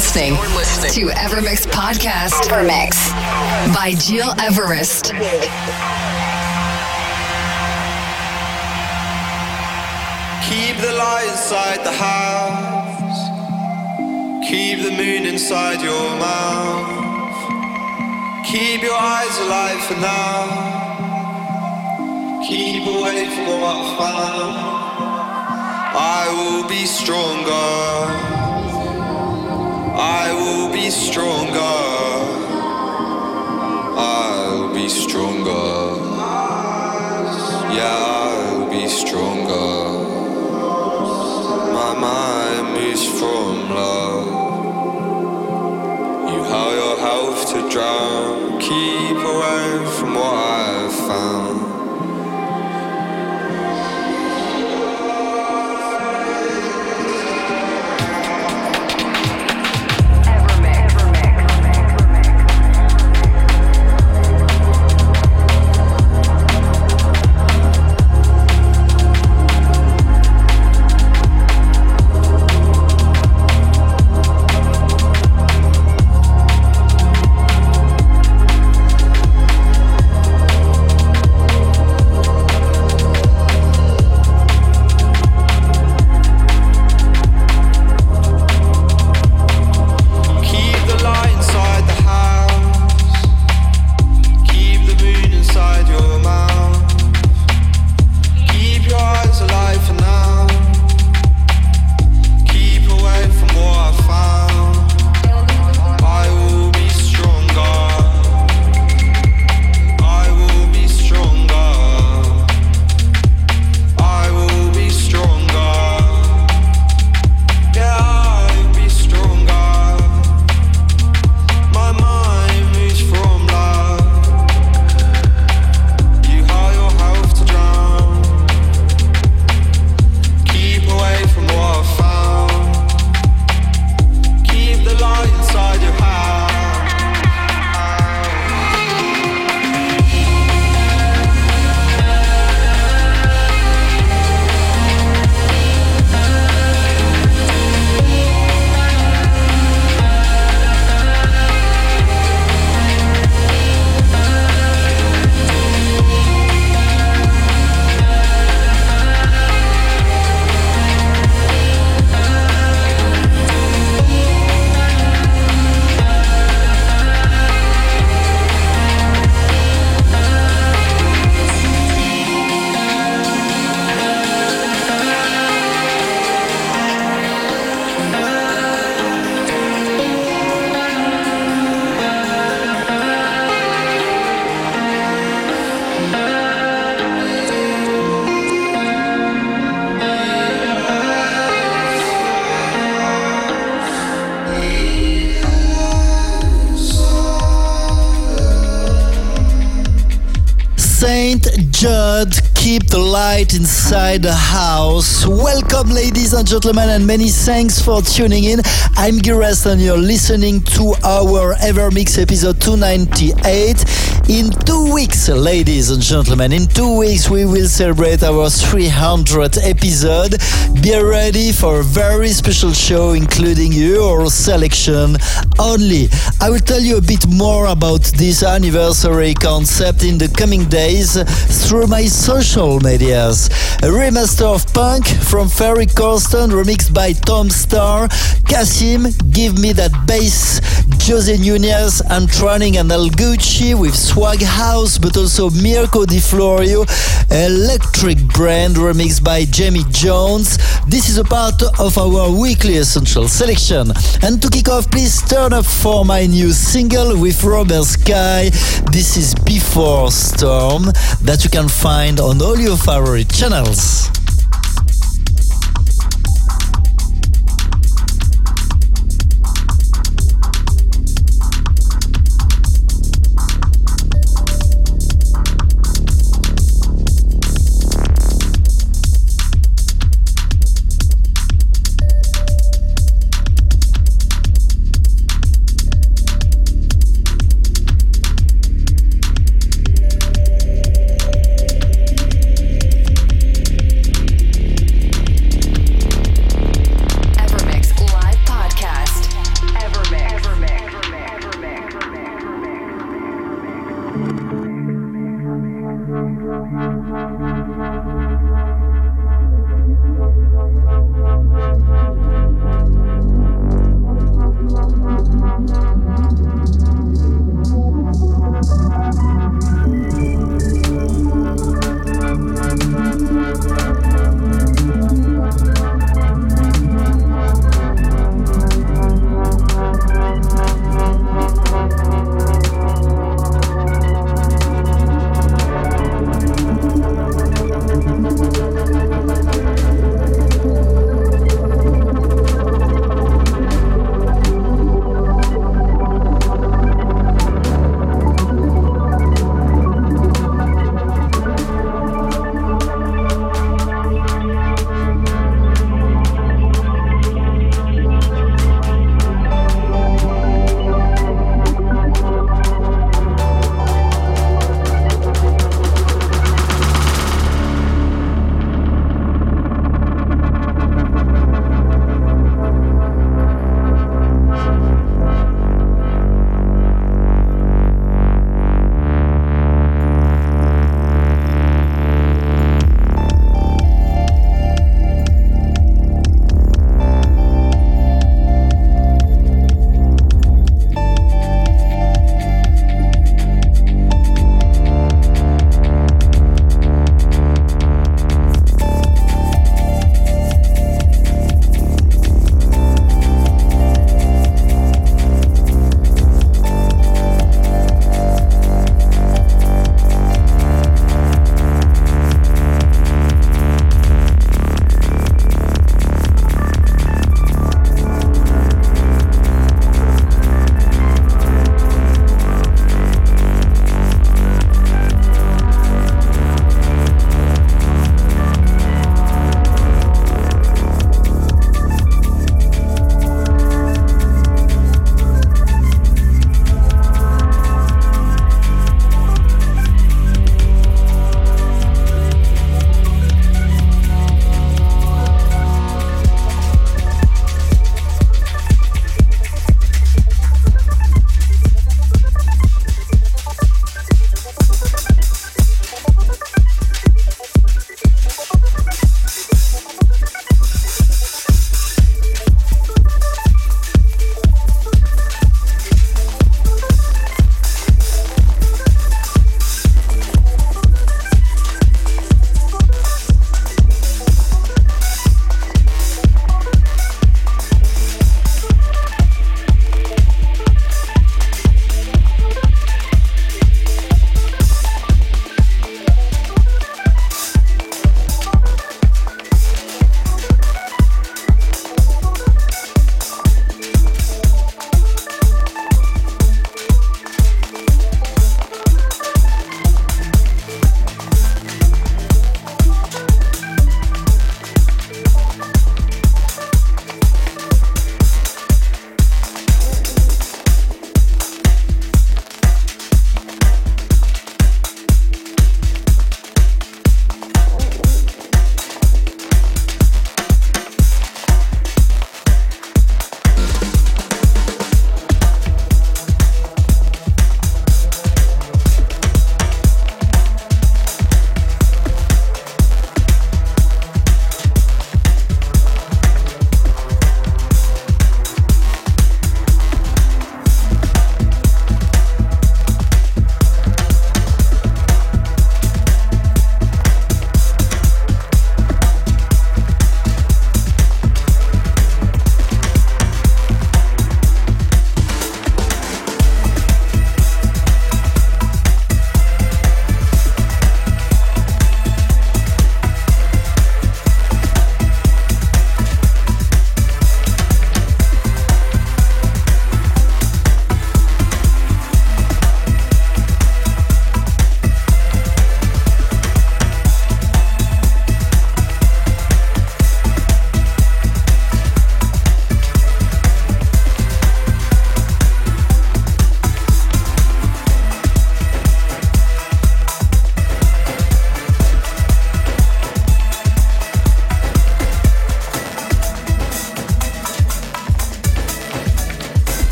Listening to Evermix Podcast. Evermix by Gil Everest. Keep the light inside the house. Keep the moon inside your mouth. Keep your eyes alive for now. Keep away from what I found. I will be stronger. I will be stronger. I'll be stronger. Yeah, I'll be stronger. My mind moves from love. You allow your health to drown. Keep away keep the light inside the house. Welcome, ladies and gentlemen, and many thanks for tuning in. I'm Gires, and you're listening to our Evermix episode 298. In two weeks, ladies and gentlemen, in two weeks, we will celebrate our 300th episode. Be ready for a very special show, including your selection only. I will tell you a bit more about this anniversary concept in the coming days through my social medias. A remaster of Punk from Ferry Corsten, remixed by Tom Starr. Kasim, Give Me That Bass. Jose Nunez, Antraning and El Gucci with Swag House, but also Mirko Di Florio. Electric Brand, remixed by Jamie Jones. This is a part of our weekly essential selection. And to kick off, please turn up for my new single with Robert Sky. This is Before Storm that you can find on all your favorite channels.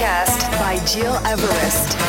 Podcast by Gil Everest.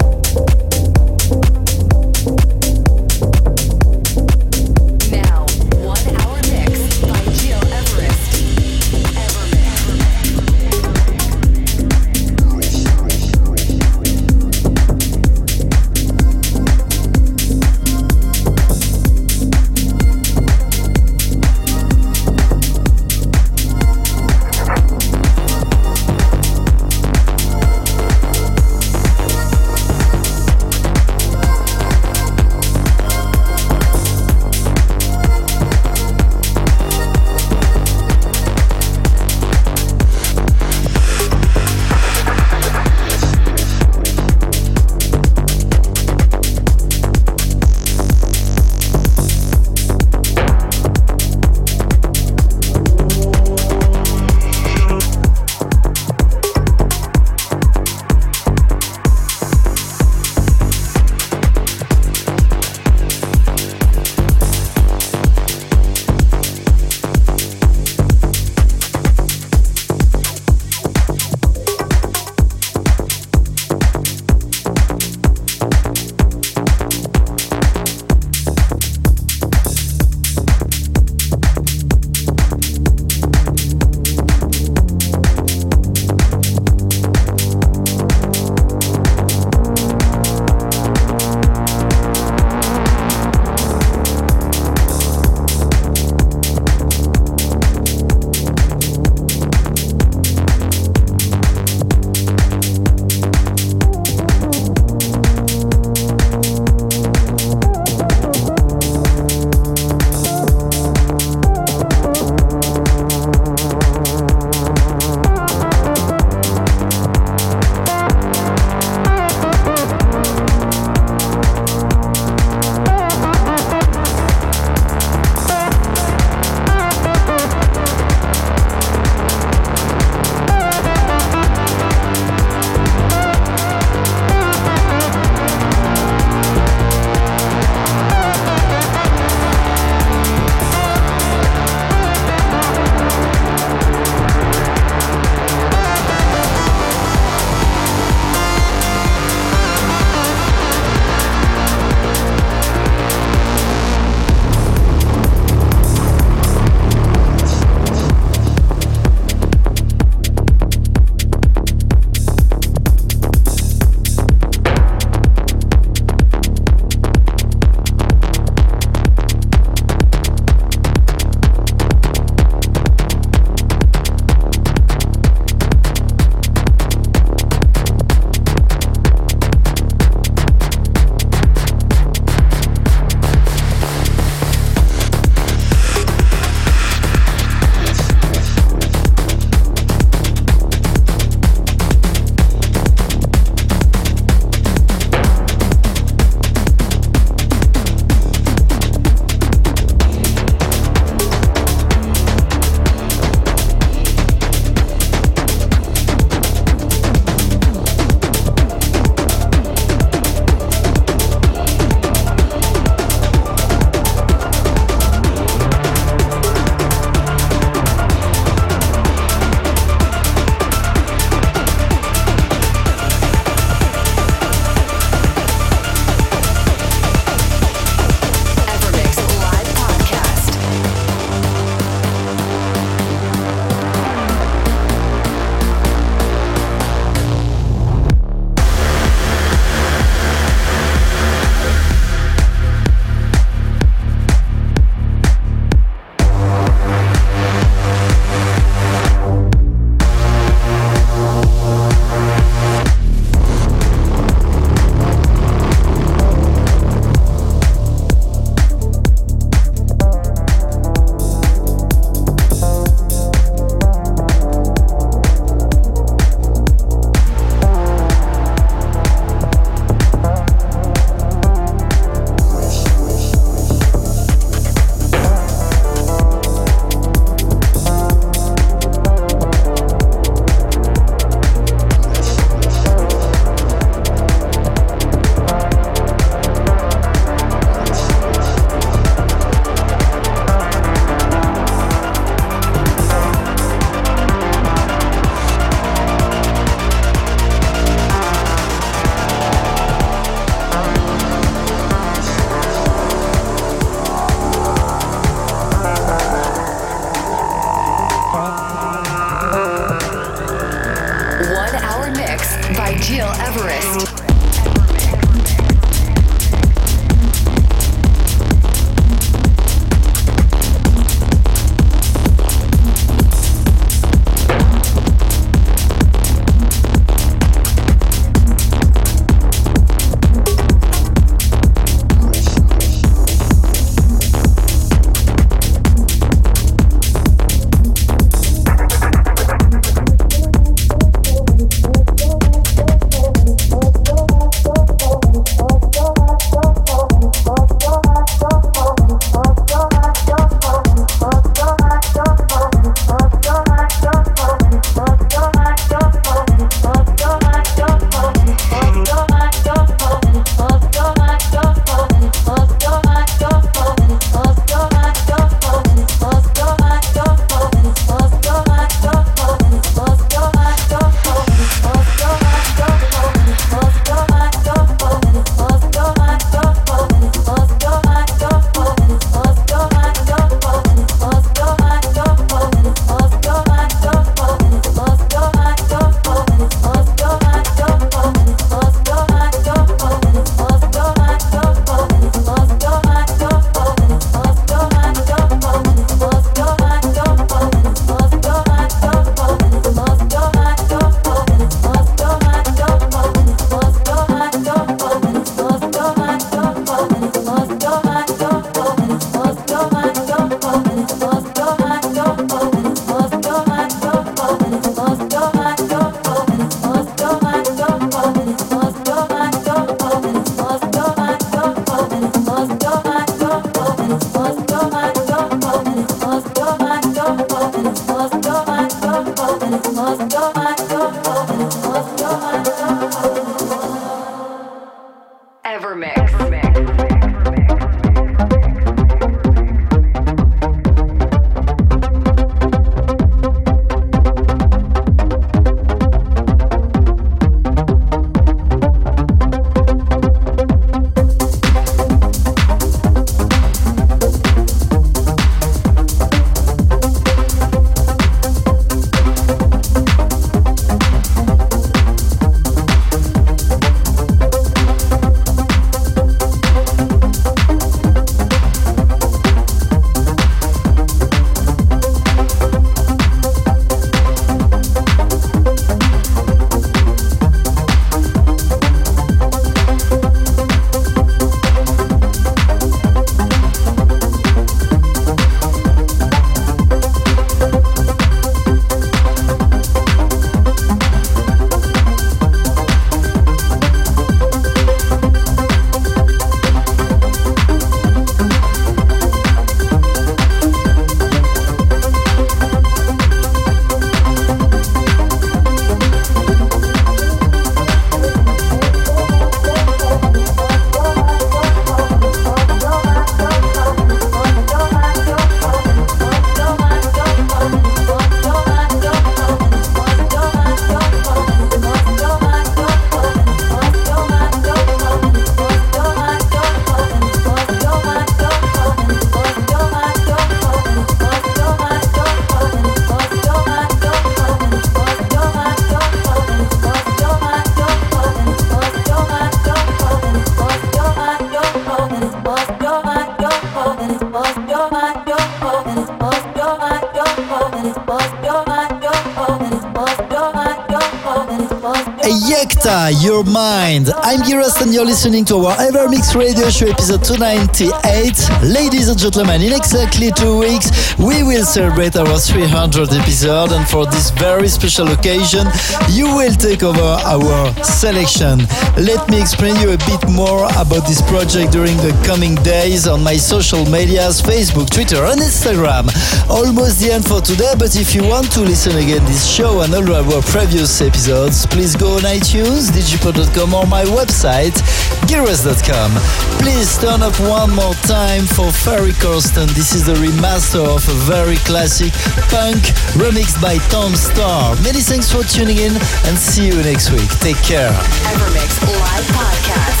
Gil Everest and you're listening to our Evermix Radio Show episode 298. Ladies and gentlemen, in exactly two weeks, we will celebrate our 300th episode and for this very special occasion, you will take over our selection. Let me explain you a bit more about this project during the coming days on my social medias, Facebook, Twitter and Instagram. Almost the end for today, but if you want to listen again this show and all our previous episodes, please go on iTunes, digipod.com or my website, gileverest.com. Please turn up one more time for Ferry Corsten. This is the remaster of a very classic punk remixed by Tom Staar. Many thanks for tuning in and see you next week. Take care. Evermix Live Podcast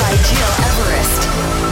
by Gil Everest.